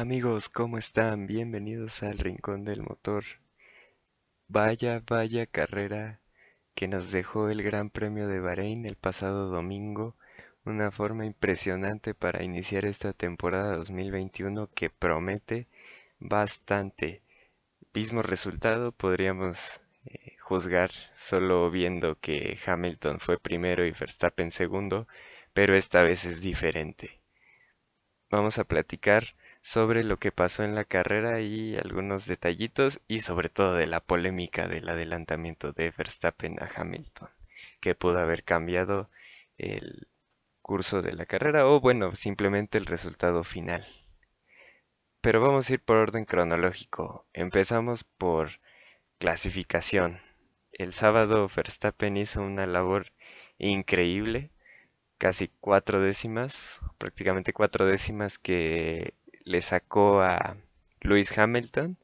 Amigos, ¿cómo están? Bienvenidos al Rincón del Motor. Vaya, vaya carrera que nos dejó el Gran Premio de Bahrein el pasado domingo, una forma impresionante para iniciar esta temporada 2021 que promete bastante. Mismo resultado podríamos eh, juzgar solo viendo que Hamilton fue primero y Verstappen segundo, pero esta vez es diferente. Vamos a platicar sobre lo que pasó en la carrera y algunos detallitos y sobre todo de la polémica del adelantamiento de Verstappen a Hamilton, que pudo haber cambiado el curso de la carrera o bueno, simplemente el resultado final. Pero vamos a ir por orden cronológico. Empezamos por clasificación. El sábado Verstappen hizo una labor increíble, casi cuatro décimas, prácticamente cuatro décimas que le sacó a Lewis Hamilton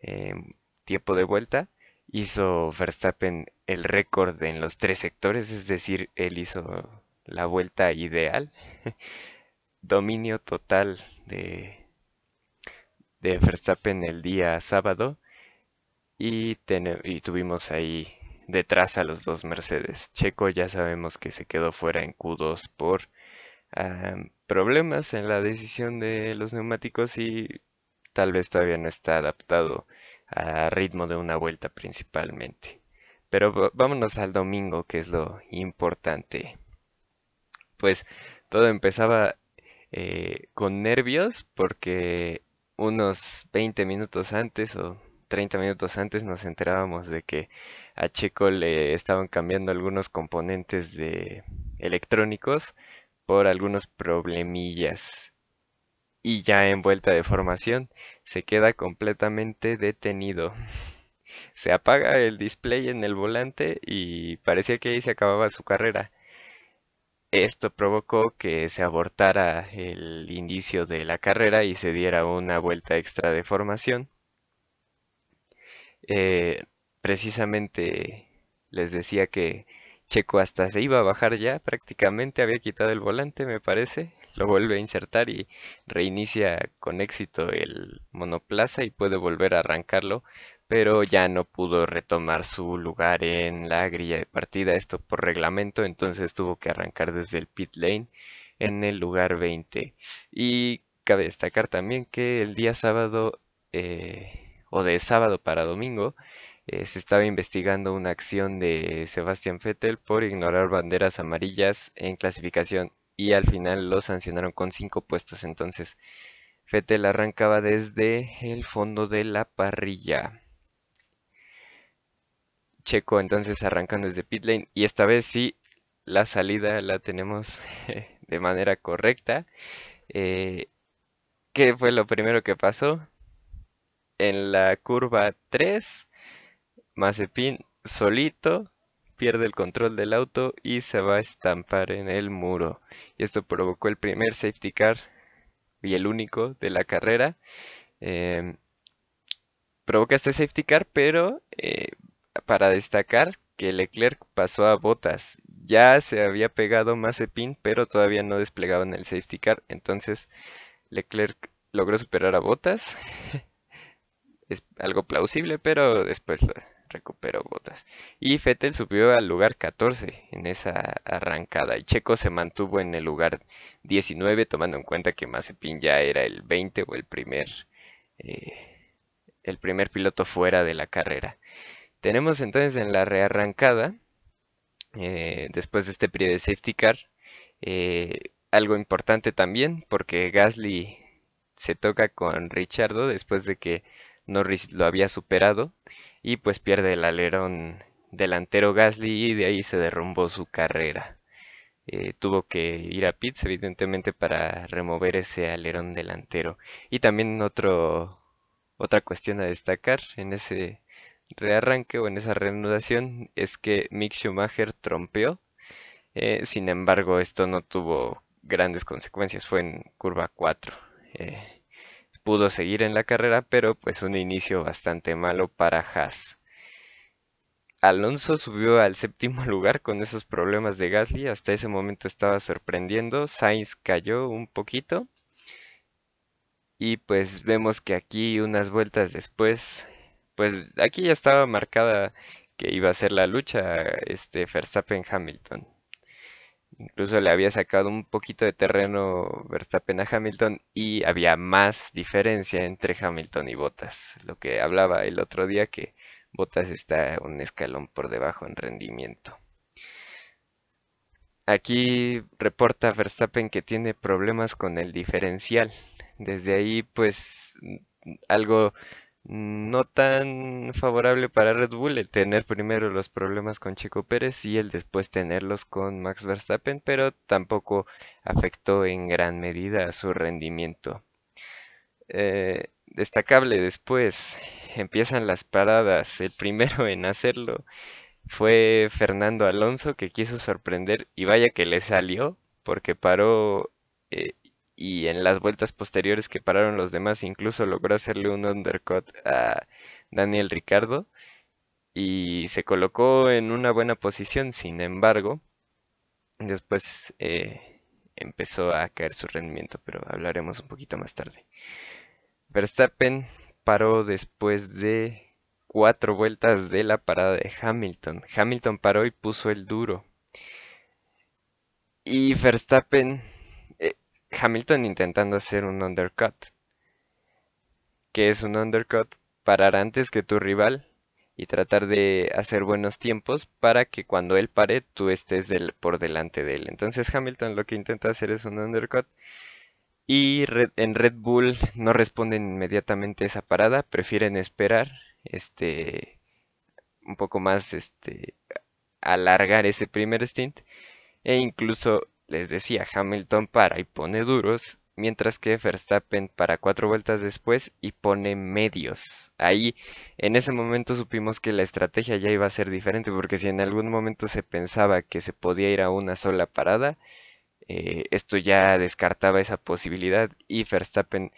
en tiempo de vuelta. Hizo Verstappen el récord en los tres sectores, es decir, él hizo la vuelta ideal. Dominio total de, de Verstappen el día sábado. Y, y tuvimos ahí detrás a los dos Mercedes. Checo ya sabemos que se quedó fuera en Q2 por problemas en la decisión de los neumáticos y tal vez todavía no está adaptado al ritmo de una vuelta principalmente. Pero vámonos al domingo, que es lo importante. Pues todo empezaba eh, con nervios porque unos 20 minutos antes o 30 minutos antes nos enterábamos de que a Checo le estaban cambiando algunos componentes de electrónicos por algunos problemillas. Y ya en vuelta de formación se queda completamente detenido. Se apaga el display en el volante y parecía que ahí se acababa su carrera. Esto provocó que se abortara el inicio de la carrera y se diera una vuelta extra de formación. Eh, precisamente les decía que Checo hasta se iba a bajar ya, prácticamente había quitado el volante, me parece. Lo vuelve a insertar y reinicia con éxito el monoplaza y puede volver a arrancarlo, pero ya no pudo retomar su lugar en la grilla de partida, esto por reglamento, entonces tuvo que arrancar desde el pit lane en el lugar 20. Y cabe destacar también que el día sábado, eh, o de sábado para domingo, eh, se estaba investigando una acción de Sebastian Vettel por ignorar banderas amarillas en clasificación y al final lo sancionaron con cinco puestos. Entonces, Vettel arrancaba desde el fondo de la parrilla. Checo entonces arrancando desde pit lane y esta vez sí la salida la tenemos de manera correcta. Eh, ¿Qué fue lo primero que pasó? En la curva 3 Mazepin solito pierde el control del auto y se va a estampar en el muro. Y esto provocó el primer safety car y el único de la carrera. Em, provoca este safety car, pero eh, para destacar que Leclerc pasó a botas. Ya se había pegado Mazepin, pero todavía no desplegaban el safety car. Entonces Leclerc logró superar a botas. es algo plausible, pero después recuperó botas. Y Fettel subió al lugar 14 en esa arrancada y Checo se mantuvo en el lugar 19 tomando en cuenta que Mazepin ya era el 20 o el primer, eh, el primer piloto fuera de la carrera. Tenemos entonces en la rearrancada, eh, después de este periodo de safety car, eh, algo importante también porque Gasly se toca con Richardo después de que Norris lo había superado y pues pierde el alerón delantero Gasly y de ahí se derrumbó su carrera. Eh, tuvo que ir a pits evidentemente para remover ese alerón delantero. Y también otro, otra cuestión a destacar en ese rearranque o en esa reanudación es que Mick Schumacher trompeó. Eh, sin embargo, esto no tuvo grandes consecuencias, fue en curva 4 pudo seguir en la carrera, pero pues un inicio bastante malo para Haas. Alonso subió al séptimo lugar con esos problemas de Gasly, hasta ese momento estaba sorprendiendo, Sainz cayó un poquito Y pues vemos que aquí unas vueltas después, pues aquí ya estaba marcada que iba a ser la lucha este Verstappen-Hamilton. Incluso le había sacado un poquito de terreno Verstappen a Hamilton y había más diferencia entre Hamilton y Bottas. Lo que hablaba el otro día que Bottas está un escalón por debajo en rendimiento. Aquí reporta Verstappen que tiene problemas con el diferencial. Desde ahí, pues, algo no tan favorable para Red Bull el tener primero los problemas con Checo Pérez y el después tenerlos con Max Verstappen, pero tampoco afectó en gran medida a su rendimiento. Eh, destacable después, empiezan las paradas. El primero en hacerlo fue Fernando Alonso que quiso sorprender y vaya que le salió porque paró eh, y en las vueltas posteriores que pararon los demás incluso logró hacerle un undercut a Daniel Ricardo y se colocó en una buena posición, sin embargo, después eh, empezó a caer su rendimiento, pero hablaremos un poquito más tarde. Verstappen paró después de cuatro vueltas de la parada de Hamilton. Hamilton paró y puso el duro. Y Verstappen, Hamilton intentando hacer un undercut. ¿Qué es un undercut? Parar antes que tu rival y tratar de hacer buenos tiempos para que cuando él pare tú estés por delante de él. Entonces Hamilton lo que intenta hacer es un undercut y en Red Bull no responden inmediatamente esa parada, prefieren esperar este, un poco más, este, alargar ese primer stint. E incluso les decía, Hamilton para y pone duros, mientras que Verstappen para cuatro vueltas después y pone medios. Ahí, en ese momento supimos que la estrategia ya iba a ser diferente, porque si en algún momento se pensaba que se podía ir a una sola parada, eh, esto ya descartaba esa posibilidad y Verstappen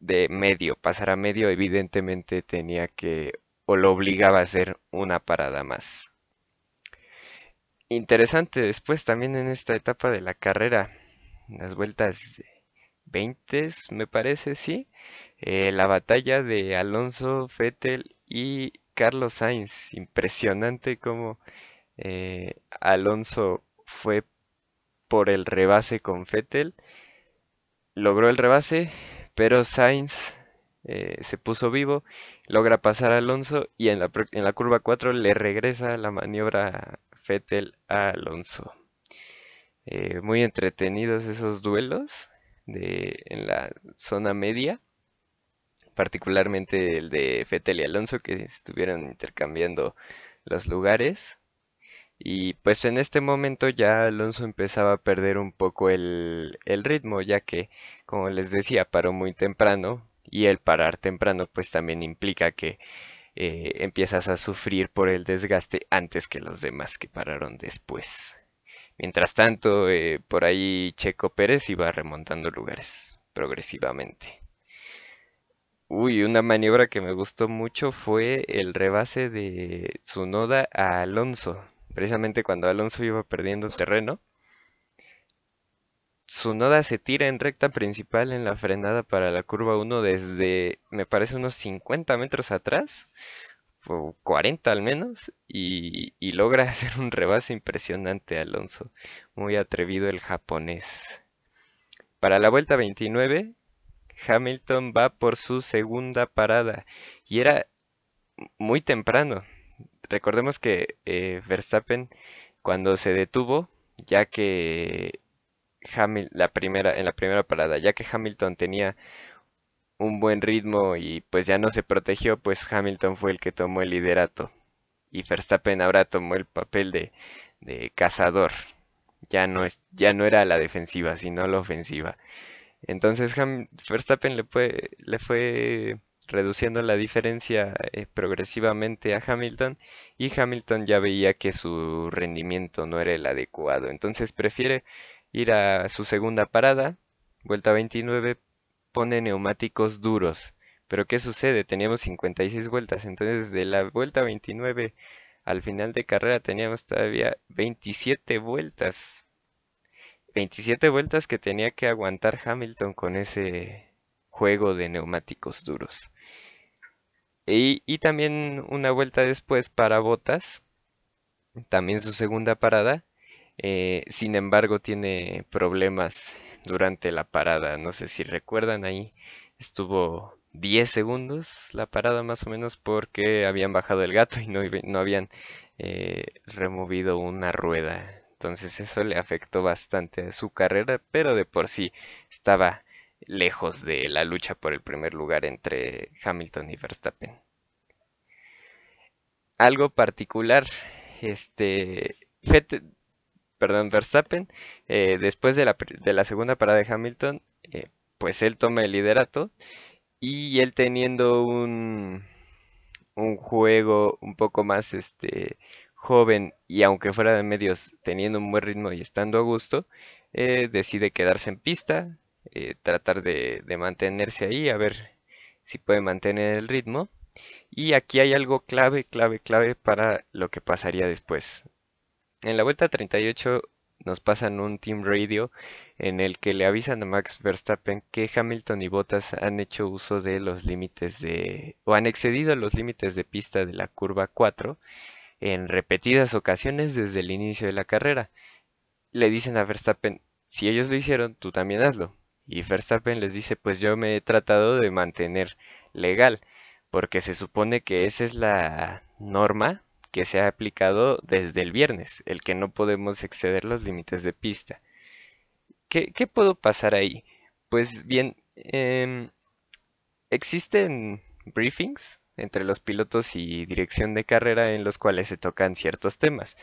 de medio, pasar a medio, evidentemente tenía que, o lo obligaba a hacer una parada más. Interesante después también en esta etapa de la carrera, las vueltas 20 me parece, sí, eh, la batalla de Alonso, Vettel y Carlos Sainz. Impresionante como eh, Alonso fue por el rebase con Vettel, logró el rebase, pero Sainz eh, se puso vivo, logra pasar a Alonso y en la, en la curva 4 le regresa la maniobra Fettel a Alonso. Eh, muy entretenidos esos duelos de, en la zona media, particularmente el de Fettel y Alonso que estuvieron intercambiando los lugares. Y pues en este momento ya Alonso empezaba a perder un poco el, ritmo, ya que, como les decía, paró muy temprano y el parar temprano pues también implica que eh, empiezas a sufrir por el desgaste antes que los demás que pararon después. Mientras tanto, eh, por ahí Checo Pérez iba remontando lugares progresivamente. Uy, una maniobra que me gustó mucho fue el rebase de Tsunoda a Alonso precisamente cuando Alonso iba perdiendo terreno. Noda se tira en recta principal en la frenada para la curva 1 desde, me parece, unos 50 metros atrás, o 40 al menos, y, y logra hacer un rebase impresionante Alonso. Muy atrevido el japonés. Para la vuelta 29, Hamilton va por su segunda parada y era muy temprano. Recordemos que eh, Verstappen cuando se detuvo, ya que la primera, en la primera parada, ya que Hamilton tenía un buen ritmo y pues ya no se protegió, pues Hamilton fue el que tomó el liderato. Y Verstappen ahora tomó el papel de, de cazador. Ya no, es, ya no era la defensiva, sino la ofensiva. Entonces Verstappen le fue, le fue reduciendo la diferencia eh, progresivamente a Hamilton y Hamilton ya veía que su rendimiento no era el adecuado. Entonces prefiere ir a su segunda parada, vuelta 29, pone neumáticos duros. Pero ¿qué sucede? Teníamos 56 vueltas, entonces de la vuelta 29 al final de carrera teníamos todavía 27 vueltas. 27 vueltas que tenía que aguantar Hamilton con ese juego de neumáticos duros. Y, y también una vuelta después para Botas, también su segunda parada. Eh, sin embargo, tiene problemas durante la parada. No sé si recuerdan ahí, estuvo 10 segundos la parada más o menos porque habían bajado el gato y no, habían eh, removido una rueda. Entonces eso le afectó bastante a su carrera, pero de por sí estaba lejos de la lucha por el primer lugar entre Hamilton y Verstappen. Algo particular, este, Fett- perdón, Verstappen, eh, después de la, segunda parada de Hamilton, eh, pues él toma el liderato y él teniendo un, juego un poco más este, joven y aunque fuera de medios teniendo un buen ritmo y estando a gusto, eh, decide quedarse en pista, tratar de mantenerse ahí, a ver si puede mantener el ritmo. Y aquí hay algo clave, clave, clave para lo que pasaría después. En la vuelta 38 nos pasan un team radio en el que le avisan a Max Verstappen que Hamilton y Bottas han hecho uso de los límites de o han excedido los límites de pista de la curva 4 en repetidas ocasiones desde el inicio de la carrera. Le dicen a Verstappen, si ellos lo hicieron, tú también hazlo. Y Verstappen les dice, pues yo me he tratado de mantener legal, porque se supone que esa es la norma que se ha aplicado desde el viernes, el que no podemos exceder los límites de pista. ¿Qué, qué puedo pasar ahí? Pues bien, em, existen briefings entre los pilotos y dirección de carrera en los cuales se tocan ciertos temas.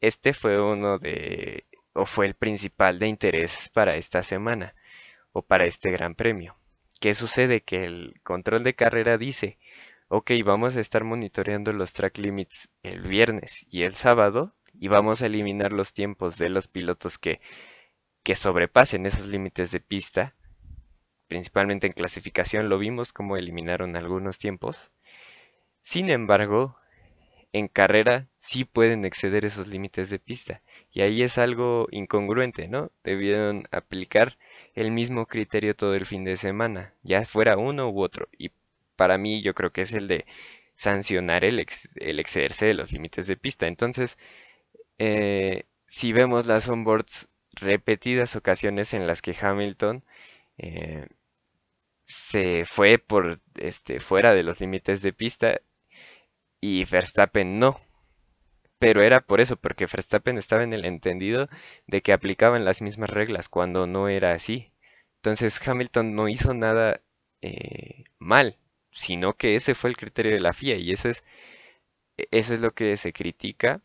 Este fue uno de, o fue el principal de interés para esta semana o para este gran premio. ¿Qué sucede? Que el control de carrera dice, ok, vamos a estar monitoreando los track limits el viernes y el sábado y vamos a eliminar los tiempos de los pilotos que, que sobrepasen esos límites de pista. Principalmente en clasificación lo vimos como eliminaron algunos tiempos. Sin embargo, en carrera sí pueden exceder esos límites de pista. Y ahí es algo incongruente, ¿no? Debieron aplicar el mismo criterio todo el fin de semana, ya fuera uno u otro. Y para mí yo creo que es el de sancionar el, ex- el excederse de los límites de pista. Entonces, eh, si vemos las onboards repetidas ocasiones en las que Hamilton eh, se fue por este fuera de los límites de pista y Verstappen no. Pero era por eso, porque Verstappen estaba en el entendido de que aplicaban las mismas reglas cuando no era así. Entonces Hamilton no hizo nada eh, mal, sino que ese fue el criterio de la FIA y eso es, eso es lo que se critica,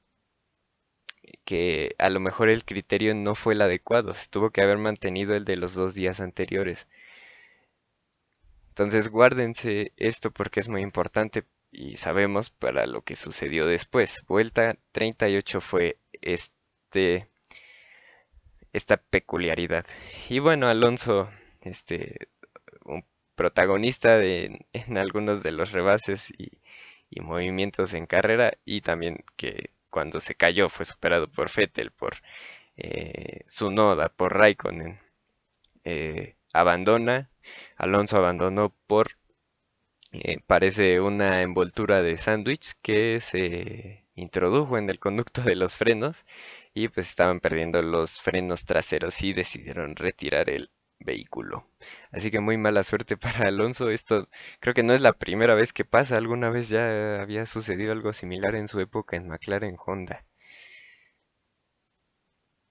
que a lo mejor el criterio no fue el adecuado, se tuvo que haber mantenido el de los dos días anteriores. Entonces guárdense esto porque es muy importante y sabemos para lo que sucedió después. Vuelta 38 fue este, esta peculiaridad. Y bueno, Alonso, este, un protagonista de, en algunos de los rebases y, movimientos en carrera y también que cuando se cayó fue superado por Vettel, por eh, Tsunoda, por Raikkonen. Eh, abandona, Alonso abandonó por eh, parece una envoltura de sándwich que se introdujo en el conducto de los frenos y pues estaban perdiendo los frenos traseros y decidieron retirar el vehículo. Así que muy mala suerte para Alonso. Esto creo que no es la primera vez que pasa. Alguna vez ya había sucedido algo similar en su época en McLaren Honda.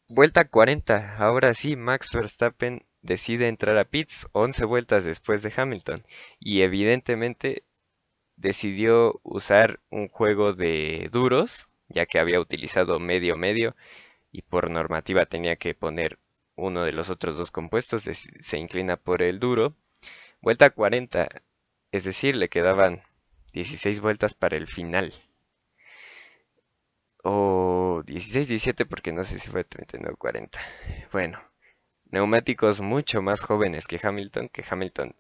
Vuelta 40. Ahora sí, Max Verstappen decide entrar a pits 11 vueltas después de Hamilton y evidentemente decidió usar un juego de duros, ya que había utilizado medio medio y por normativa tenía que poner uno de los otros dos compuestos, es- se inclina por el duro. Vuelta 40, es decir, le quedaban 16 vueltas para el final. O 16, 17 porque no sé si fue 39 o 40. Bueno, neumáticos mucho más jóvenes que Hamilton, que Hamilton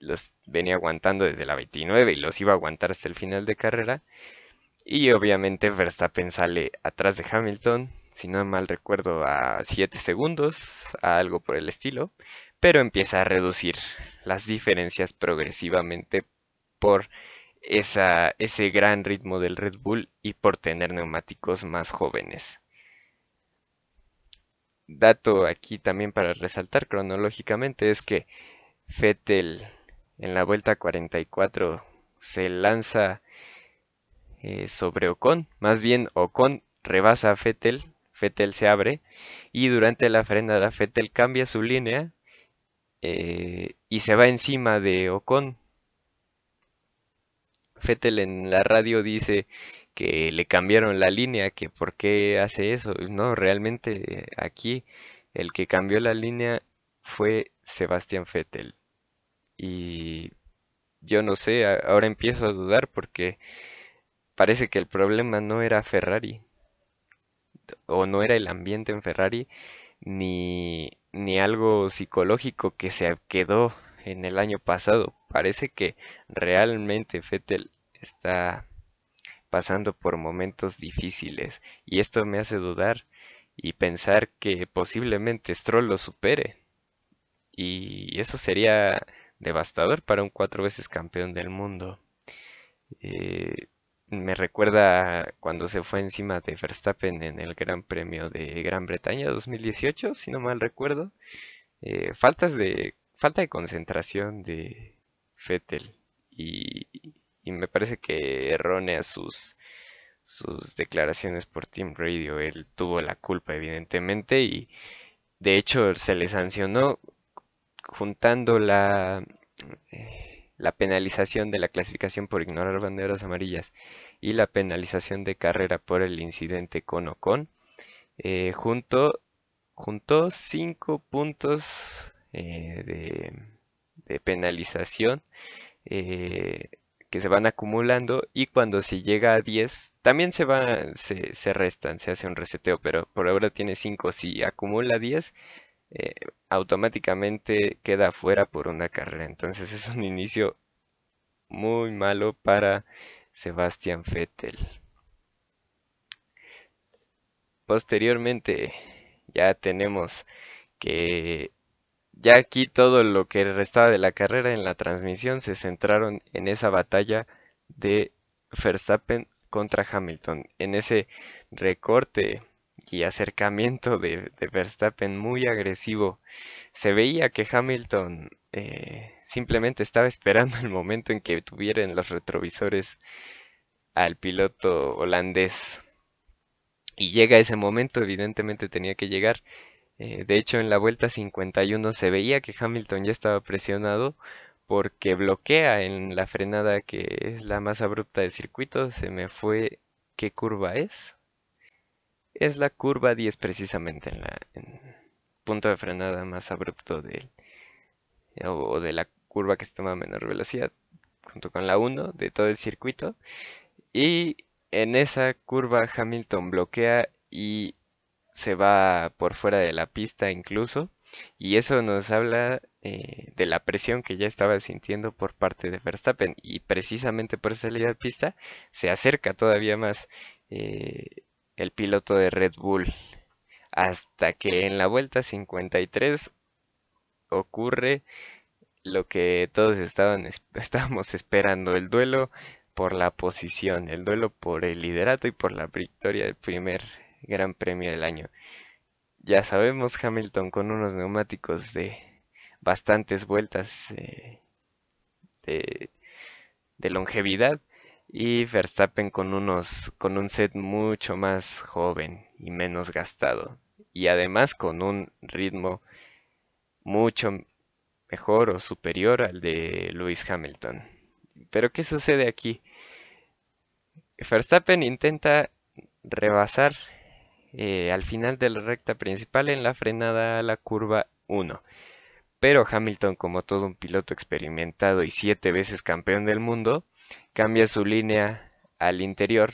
los venía aguantando desde la 29 y los iba a aguantar hasta el final de carrera. Y obviamente Verstappen sale atrás de Hamilton, si no mal recuerdo, a 7 segundos, a algo por el estilo, pero empieza a reducir las diferencias progresivamente por esa, ese gran ritmo del Red Bull y por tener neumáticos más jóvenes. Dato aquí también para resaltar cronológicamente es que Vettel en la vuelta 44 se lanza eh, sobre Ocon, más bien Ocon rebasa a Vettel, Vettel se abre y durante la frenada Vettel cambia su línea eh, y se va encima de Ocon. Vettel en la radio dice que le cambiaron la línea, que por qué hace eso. No, realmente aquí el que cambió la línea fue Sebastián Vettel. Y yo no sé, ahora empiezo a dudar porque parece que el problema no era Ferrari o no era el ambiente en Ferrari ni, ni algo psicológico que se quedó en el año pasado. Parece que realmente Vettel está pasando por momentos difíciles y esto me hace dudar y pensar que posiblemente Stroll lo supere. Y eso sería devastador para un cuatro veces campeón del mundo. Eh, me recuerda cuando se fue encima de Verstappen en el Gran Premio de Gran Bretaña 2018, si no mal recuerdo. Eh, faltas de, falta de concentración de Vettel y, y me parece que erróneas sus, sus declaraciones por Team Radio. Él tuvo la culpa, evidentemente, y de hecho se le sancionó juntando la, eh, la penalización de la clasificación por ignorar banderas amarillas y la penalización de carrera por el incidente con Ocon, eh, junto, juntó 5 puntos eh, de, penalización que se van acumulando y cuando se llega a 10 también se va se, se restan, se hace un reseteo, pero por ahora tiene 5. Si acumula 10, eh, automáticamente queda fuera por una carrera. Entonces es un inicio muy malo para Sebastian Vettel. Posteriormente ya tenemos que ya aquí todo lo que restaba de la carrera en la transmisión se centraron en esa batalla de Verstappen contra Hamilton, en ese recorte y acercamiento de, Verstappen muy agresivo. Se veía que Hamilton eh, simplemente estaba esperando el momento en que tuviera en los retrovisores al piloto holandés. Y llega ese momento, evidentemente tenía que llegar. Eh, de hecho, en la vuelta 51 se veía que Hamilton ya estaba presionado porque bloquea en la frenada que es la más abrupta del circuito. Se me fue qué curva es. Es la curva 10 precisamente en la punto de frenada más abrupto de, o de la curva que se toma menor velocidad junto con la 1 de todo el circuito. Y en esa curva Hamilton bloquea y se va por fuera de la pista incluso. Y eso nos habla eh, de la presión que ya estaba sintiendo por parte de Verstappen. Y precisamente por esa salida de pista se acerca todavía más eh, el piloto de Red Bull. Hasta que en la vuelta 53 ocurre lo que todos estaban, estábamos esperando, el duelo por la posición, el duelo por el liderato y por la victoria del primer Gran Premio del año. Ya sabemos, Hamilton con unos neumáticos de bastantes vueltas eh, de, de, longevidad y Verstappen con unos con un set mucho más joven y menos gastado y además con un ritmo mucho mejor o superior al de Lewis Hamilton. Pero ¿qué sucede aquí? Verstappen intenta rebasar eh, al final de la recta principal en la frenada a la curva 1. Pero Hamilton, como todo un piloto experimentado y siete veces campeón del mundo, cambia su línea al interior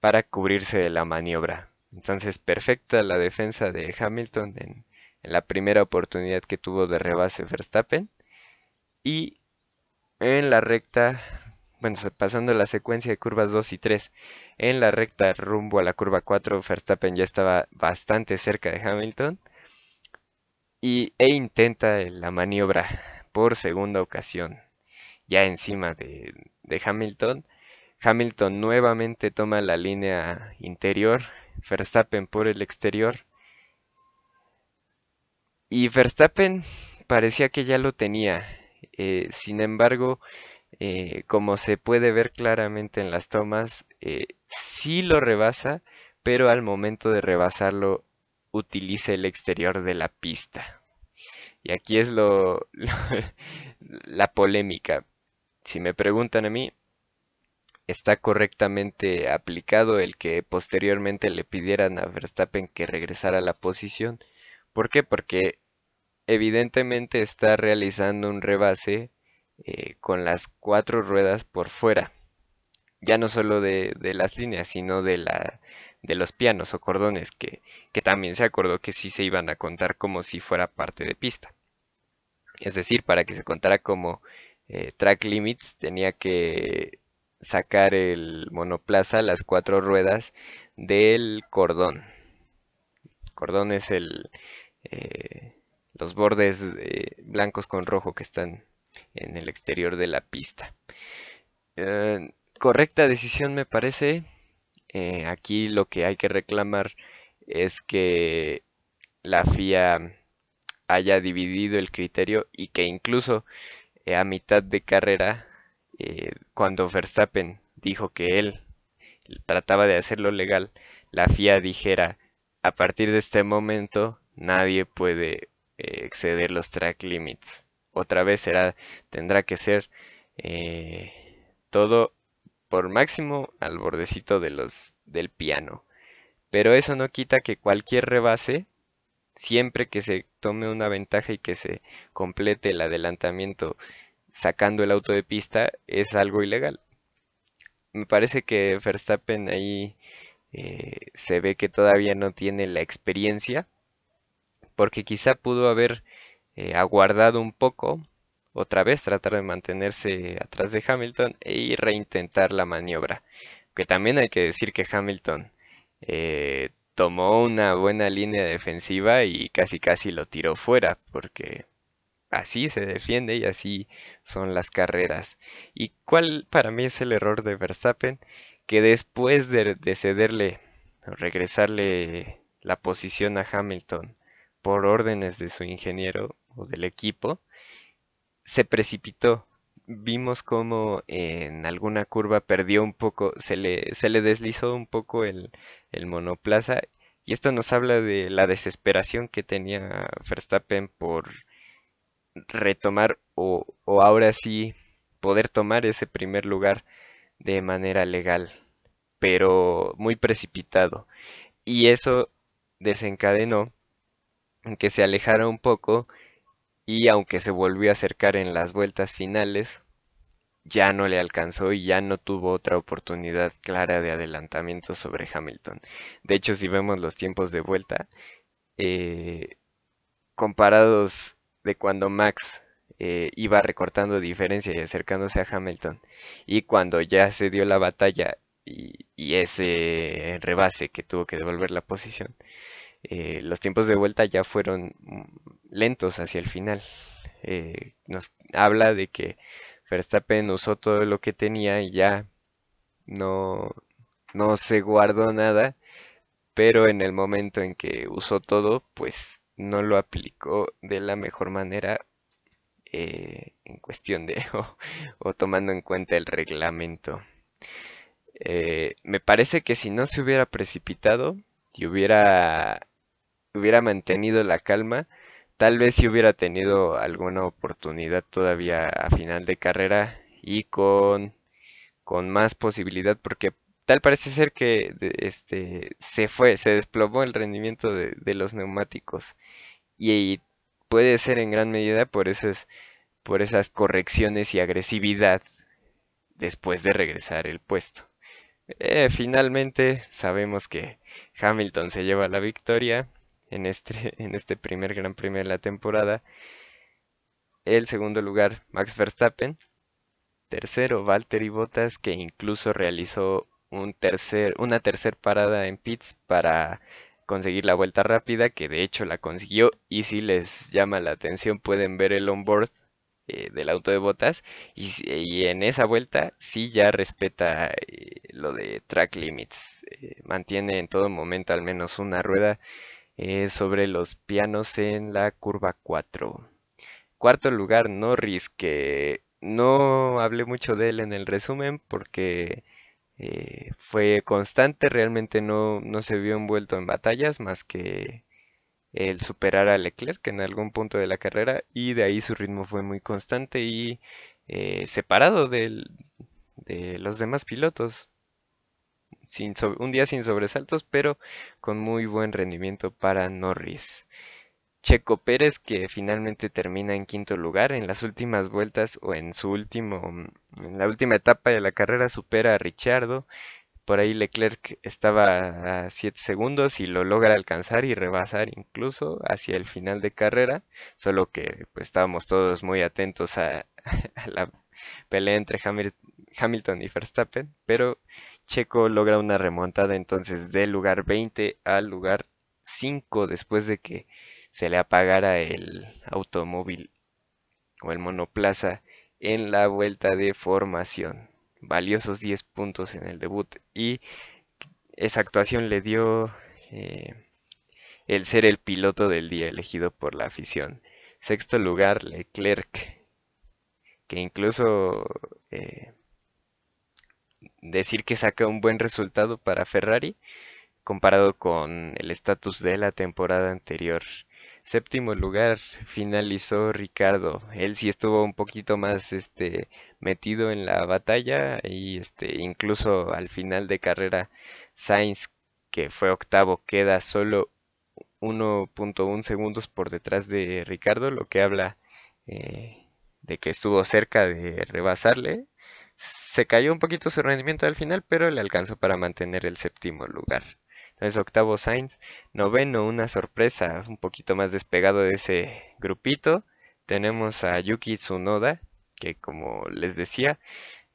para cubrirse de la maniobra. Entonces, perfecta la defensa de Hamilton en, la primera oportunidad que tuvo de rebase Verstappen. Y en la recta bueno, pasando la secuencia de curvas 2 y 3, en la recta rumbo a la curva 4, Verstappen ya estaba bastante cerca de Hamilton y, e intenta la maniobra por segunda ocasión, ya encima de, Hamilton. Hamilton nuevamente toma la línea interior, Verstappen por el exterior. Y Verstappen parecía que ya lo tenía. Eh, sin embargo, eh, como se puede ver claramente en las tomas, eh, sí lo rebasa, pero al momento de rebasarlo utiliza el exterior de la pista. Y aquí es lo, la polémica. Si me preguntan a mí, está correctamente aplicado el que posteriormente le pidieran a Verstappen que regresara a la posición. ¿Por qué? Porque evidentemente está realizando un rebase eh, con las cuatro ruedas por fuera. Ya no solo de, las líneas, sino de, los pianos o cordones, que, también se acordó que sí se iban a contar como si fuera parte de pista. Es decir, para que se contara como eh, track limits, tenía que sacar el monoplaza, las cuatro ruedas, del cordón. cordón es el, eh, los bordes eh, blancos con rojo que están en el exterior de la pista. Correcta decisión me parece. aquí lo que hay que reclamar es que la FIA haya dividido el criterio y que incluso a mitad de carrera eh, cuando Verstappen dijo que él trataba de hacerlo legal, la FIA dijera, a partir de este momento nadie puede eh, exceder los track limits. Otra vez será, tendrá que ser eh, todo por máximo al bordecito de los, del piano. Pero eso no quita que cualquier rebase, siempre que se tome una ventaja y que se complete el adelantamiento sacando el auto de pista es algo ilegal. Me parece que Verstappen ahí eh, se ve que todavía no tiene la experiencia, porque quizá pudo haber eh, aguardado un poco, otra vez tratar de mantenerse atrás de Hamilton y reintentar la maniobra. Que también hay que decir que Hamilton eh, tomó una buena línea defensiva y casi casi lo tiró fuera, porque así se defiende y así son las carreras. ¿Y cuál para mí es el error de Verstappen? Que después de, cederle regresarle la posición a Hamilton por órdenes de su ingeniero o del equipo, se precipitó. Vimos como en alguna curva perdió un poco, se le, se le deslizó un poco el, el monoplaza y esto nos habla de la desesperación que tenía Verstappen por retomar o, ahora sí poder tomar ese primer lugar de manera legal, pero muy precipitado. Y eso desencadenó en que se alejara un poco y aunque se volvió a acercar en las vueltas finales, ya no le alcanzó y ya no tuvo otra oportunidad clara de adelantamiento sobre Hamilton. De hecho, si vemos los tiempos de vuelta, eh, comparados de cuando Max eh, iba recortando diferencia y acercándose a Hamilton. Y cuando ya se dio la batalla y, ese rebase que tuvo que devolver la posición, eh, los tiempos de vuelta ya fueron lentos hacia el final. Nos habla de que Verstappen usó todo lo que tenía y ya no, no se guardó nada, pero en el momento en que usó todo, pues no lo aplicó de la mejor manera eh, en cuestión de o, tomando en cuenta el reglamento. Eh, me parece que si no se hubiera precipitado y hubiera, hubiera mantenido la calma, tal vez si hubiera tenido alguna oportunidad todavía a final de carrera y con, con más posibilidad, porque tal parece ser que este, se fue, se desplomó el rendimiento de, los neumáticos y, puede ser en gran medida por esas, por esas correcciones y agresividad después de regresar el puesto. Eh, finalmente sabemos que Hamilton se lleva la victoria en este, en este primer Gran Premio de la temporada. El segundo lugar, Max Verstappen. Tercero, Valtteri Bottas, que incluso realizó un tercer, una tercer parada en pits para conseguir la vuelta rápida, que de hecho la consiguió y si les llama la atención pueden ver el onboard eh, del auto de botas y, en esa vuelta sí ya respeta eh, lo de track limits. Eh, mantiene en todo momento al menos una rueda sobre los pianos en la curva 4. Cuarto lugar, Norris, que no hablé mucho de él en el resumen porque fue constante, realmente no, no se vio envuelto en batallas más que el superar a Leclerc en algún punto de la carrera y de ahí su ritmo fue muy constante y eh, separado de los demás pilotos. Sin un día sin sobresaltos, pero con muy buen rendimiento para Norris. Checo Pérez que finalmente termina en quinto lugar en las últimas vueltas o en su último en la última etapa de la carrera supera a Richardo por ahí Leclerc estaba a 7 segundos y lo logra alcanzar y rebasar incluso hacia el final de carrera, solo que pues, estábamos todos muy atentos a, la pelea entre Hamilton y Verstappen, pero Checo logra una remontada entonces del lugar 20 al lugar 5 después de que se le apagara el automóvil o el monoplaza en la vuelta de formación valiosos 10 puntos en el debut y esa actuación le dio eh, el ser el piloto del día elegido por la afición. Sexto lugar, Leclerc, que incluso eh, decir que saca un buen resultado para Ferrari comparado con el estatus de la temporada anterior. Séptimo lugar finalizó Ricardo. Él sí estuvo un poquito más este metido en la batalla y este incluso al final de carrera Sainz que fue octavo queda solo 1.1 segundos por detrás de Ricardo, lo que habla eh, de que estuvo cerca de rebasarle. Se cayó un poquito su rendimiento al final, pero le alcanzó para mantener el séptimo lugar. Entonces octavo Sainz, noveno, una sorpresa, un poquito más despegado de ese grupito. Tenemos a Yuki Tsunoda, que como les decía,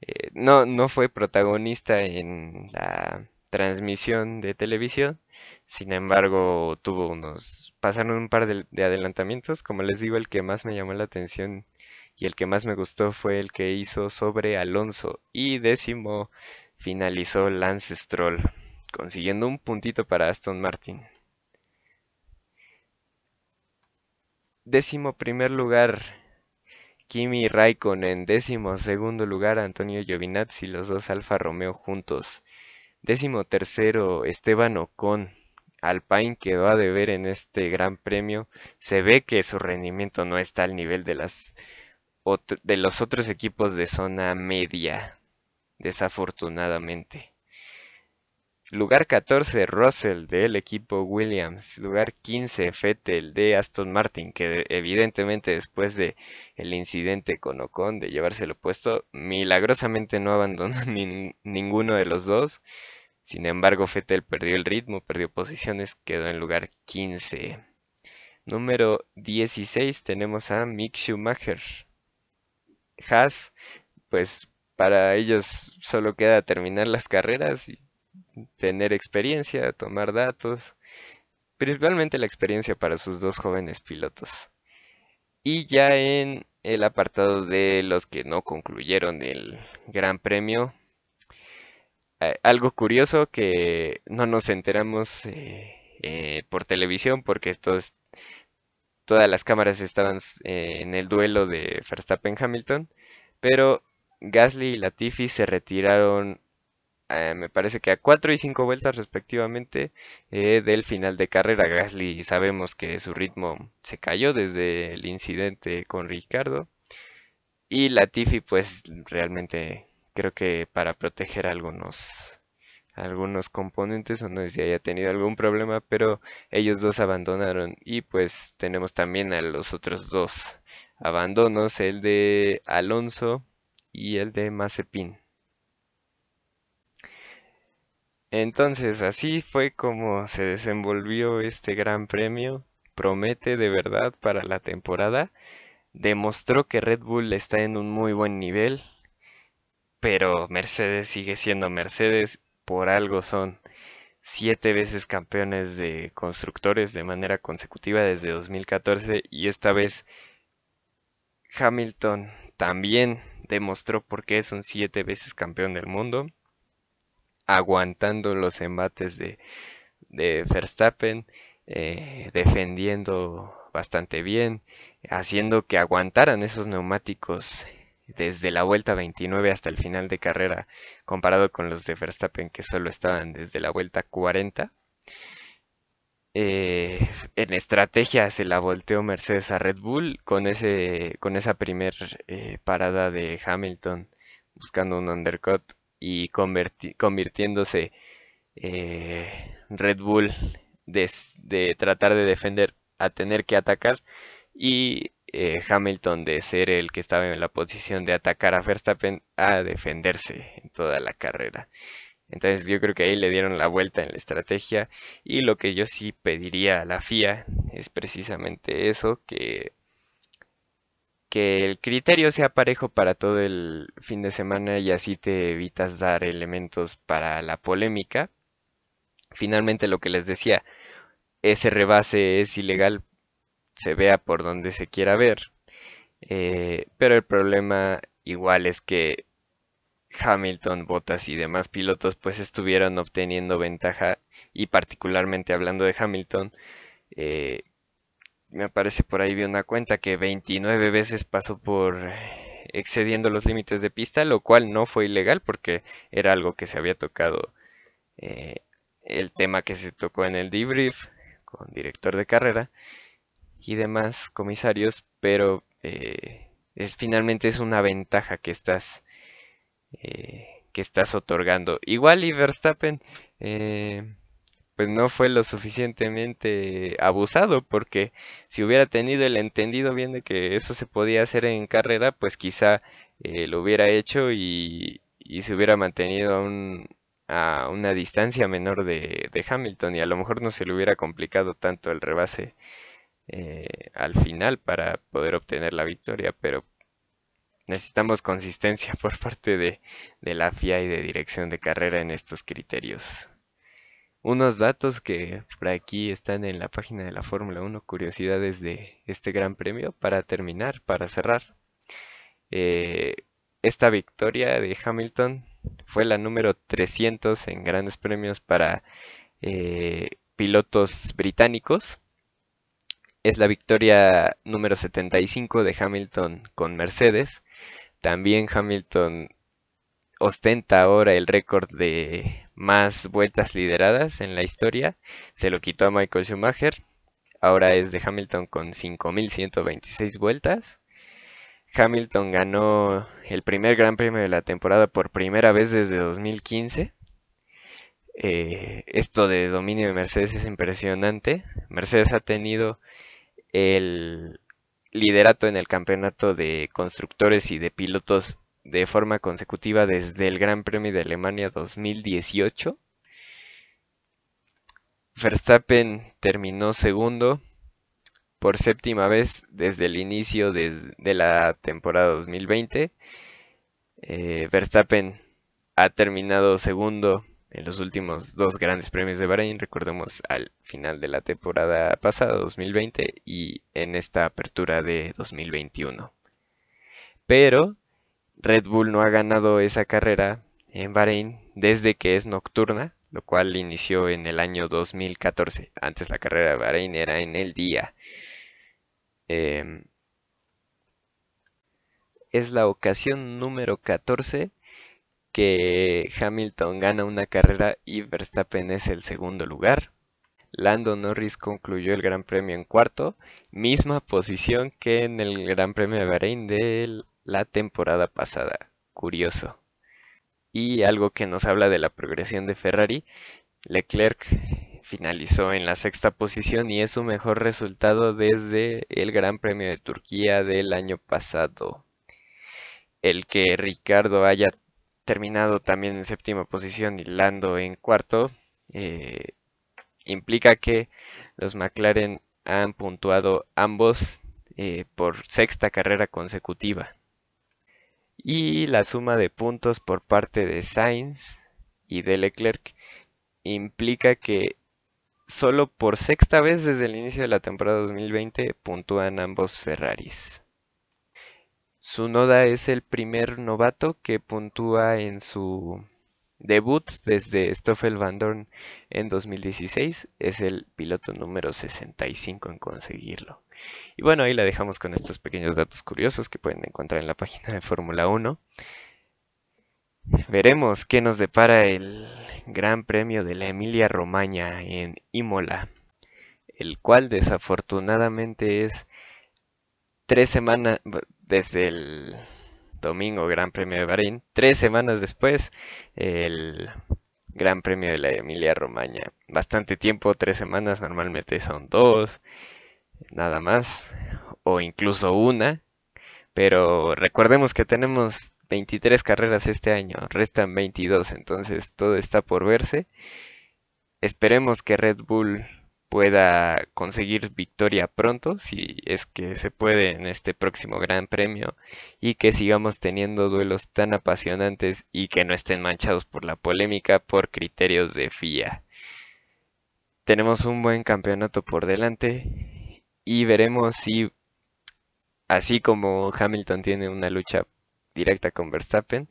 eh, no, no fue protagonista en la transmisión de televisión. Sin embargo, tuvo unos, pasaron un par de, de, adelantamientos. Como les digo, el que más me llamó la atención y el que más me gustó fue el que hizo sobre Alonso. Y décimo finalizó Lance Stroll consiguiendo un puntito para Aston Martin. Décimo primer lugar, Kimi Raikkonen. Décimo segundo lugar, Antonio Giovinazzi, los dos Alfa Romeo juntos. Décimo tercero, Esteban Ocon. Alpine quedó a deber en este gran premio. Se ve que su rendimiento no está al nivel de, las de los otros equipos de zona media, desafortunadamente. Lugar 14, Russell del equipo Williams. Lugar 15, Fettel de Aston Martin, que evidentemente después de el incidente con Ocon de llevárselo puesto, milagrosamente no abandonó ninguno de los dos. Sin embargo, Fettel perdió el ritmo, perdió posiciones, quedó en lugar 15. Número 16 tenemos a Mick Schumacher. Haas, pues para ellos solo queda terminar las carreras y tener experiencia, tomar datos, principalmente la experiencia para sus dos jóvenes pilotos. Y ya en el apartado de los que no concluyeron el Gran Premio, eh, algo curioso que no nos enteramos eh, eh, por televisión porque estos, todas las cámaras estaban en el duelo de Verstappen-Hamilton, pero Gasly y Latifi se retiraron eh, me parece que a 4 y 5 vueltas respectivamente eh, del final de carrera. Gasly sabemos que su ritmo se cayó desde el incidente con Ricardo. Y Latifi pues realmente creo que para proteger algunos algunos componentes o no sé si haya tenido algún problema, pero ellos dos abandonaron y pues tenemos también a los otros dos abandonos, el de Alonso y el de Mazepin. Entonces, así fue como se desenvolvió este gran premio. Promete de verdad para la temporada. Demostró que Red Bull está en un muy buen nivel, pero Mercedes sigue siendo Mercedes. Por algo son siete veces campeones de constructores de manera consecutiva desde 2014 y esta vez Hamilton también demostró por qué es un siete veces campeón del mundo, aguantando los embates de, Verstappen, eh, defendiendo bastante bien, haciendo que aguantaran esos neumáticos desde la vuelta 29 hasta el final de carrera, comparado con los de Verstappen que solo estaban desde la vuelta 40. Eh, en estrategia se la volteó Mercedes a Red Bull con ese con esa primer eh, parada de Hamilton buscando un undercut y convirtiéndose eh, Red Bull de, de, tratar de defender a tener que atacar y Hamilton de ser el que estaba en la posición de atacar a Verstappen a defenderse en toda la carrera. Entonces yo creo que ahí le dieron la vuelta en la estrategia y lo que yo sí pediría a la FIA es precisamente eso, que, que el criterio sea parejo para todo el fin de semana y así te evitas dar elementos para la polémica. Finalmente lo que les decía, ese rebase es ilegal, se vea por donde se quiera ver, eh, pero el problema igual es que Hamilton, Bottas y demás pilotos pues estuvieron obteniendo ventaja. Y particularmente hablando de Hamilton, eh, me aparece por ahí vi una cuenta que 29 veces pasó por excediendo los límites de pista, lo cual no fue ilegal porque era algo que se había tocado eh, el tema que se tocó en el debrief con director de carrera y demás comisarios, pero eh, es finalmente es una ventaja que estás eh, que estás otorgando. Igual y Verstappen eh, pues no fue lo suficientemente abusado porque si hubiera tenido el entendido bien de que eso se podía hacer en carrera, pues quizá eh, lo hubiera hecho y, se hubiera mantenido a, a una distancia menor de, de, Hamilton y a lo mejor no se le hubiera complicado tanto el rebase al final para poder obtener la victoria, pero necesitamos consistencia por parte de, la FIA y de dirección de carrera en estos criterios. Unos datos que por aquí están en la página de la Fórmula 1, curiosidades de este gran premio para terminar, para cerrar. Eh, esta victoria de Hamilton fue la número 300 en grandes premios para eh, pilotos británicos. Es la victoria número 75 de Hamilton con Mercedes también Hamilton ostenta ahora el récord de más vueltas lideradas en la historia. Se lo quitó a Michael Schumacher. Ahora es de Hamilton con 5.126 vueltas. Hamilton ganó el primer Gran Premio de la temporada por primera vez desde 2015. Eh, esto de dominio de Mercedes es impresionante. Mercedes ha tenido el liderato en el campeonato de constructores y de pilotos de forma consecutiva desde el Gran Premio de Alemania 2018. Verstappen terminó segundo por séptima vez desde el inicio de, la temporada 2020. Eh, Verstappen ha terminado segundo en los últimos dos grandes premios de Bahrein, recordemos al final de la temporada pasada, 2020, y en esta apertura de 2021. Pero Red Bull no ha ganado esa carrera en Bahrein desde que es nocturna, lo cual inició en el año 2014. Antes la carrera de Bahrein era en el día. Em, es la ocasión número 14 que Hamilton gana una carrera y Verstappen es el segundo lugar. Lando Norris concluyó el Gran Premio en cuarto, misma posición que en el Gran Premio de Bahrein de la temporada pasada. Curioso. Y algo que nos habla de la progresión de Ferrari, Leclerc finalizó en la sexta posición y es su mejor resultado desde el Gran Premio de Turquía del año pasado. El que Ricardo haya terminado también en séptima posición y Lando en cuarto, eh, implica que los McLaren han puntuado ambos eh, por sexta carrera consecutiva. Y la suma de puntos por parte de Sainz y de Leclerc implica que solo por sexta vez desde el inicio de la temporada 2020 puntúan ambos Ferraris. Noda es el primer novato que puntúa en su debut desde Stoffel Van Dorn en 2016. Es el piloto número 65 en conseguirlo. Y bueno, ahí la dejamos con estos pequeños datos curiosos que pueden encontrar en la página de Fórmula 1. Veremos qué nos depara el Gran Premio de la Emilia Romagna en Imola, el cual desafortunadamente es tres semanas desde el domingo Gran Premio de Bahrein, tres semanas después el Gran Premio de la Emilia Romagna. Bastante tiempo, tres semanas, normalmente son dos, nada más, o incluso una, pero recordemos que tenemos 23 carreras este año, restan 22, entonces todo está por verse. Esperemos que Red Bull pueda conseguir victoria pronto, si es que se puede en este próximo Gran Premio, y que sigamos teniendo duelos tan apasionantes y que no estén manchados por la polémica por criterios de FIA. Tenemos un buen campeonato por delante y veremos si, así como Hamilton tiene una lucha directa con Verstappen,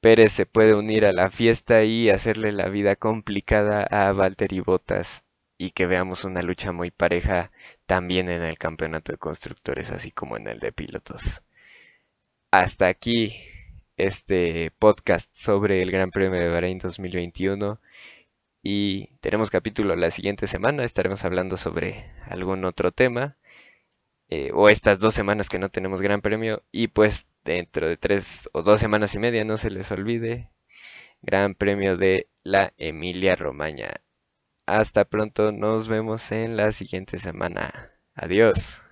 Pérez se puede unir a la fiesta y hacerle la vida complicada a Valtteri Bottas y que veamos una lucha muy pareja también en el campeonato de constructores así como en el de pilotos. Hasta aquí este podcast sobre el Gran Premio de Bahrein 2021 y tenemos capítulo la siguiente semana, estaremos hablando sobre algún otro tema eh, o estas dos semanas que no tenemos Gran Premio y pues dentro de tres o dos semanas y media, no se les olvide, Gran Premio de la Emilia Romagna. Hasta pronto, nos vemos en la siguiente semana. Adiós.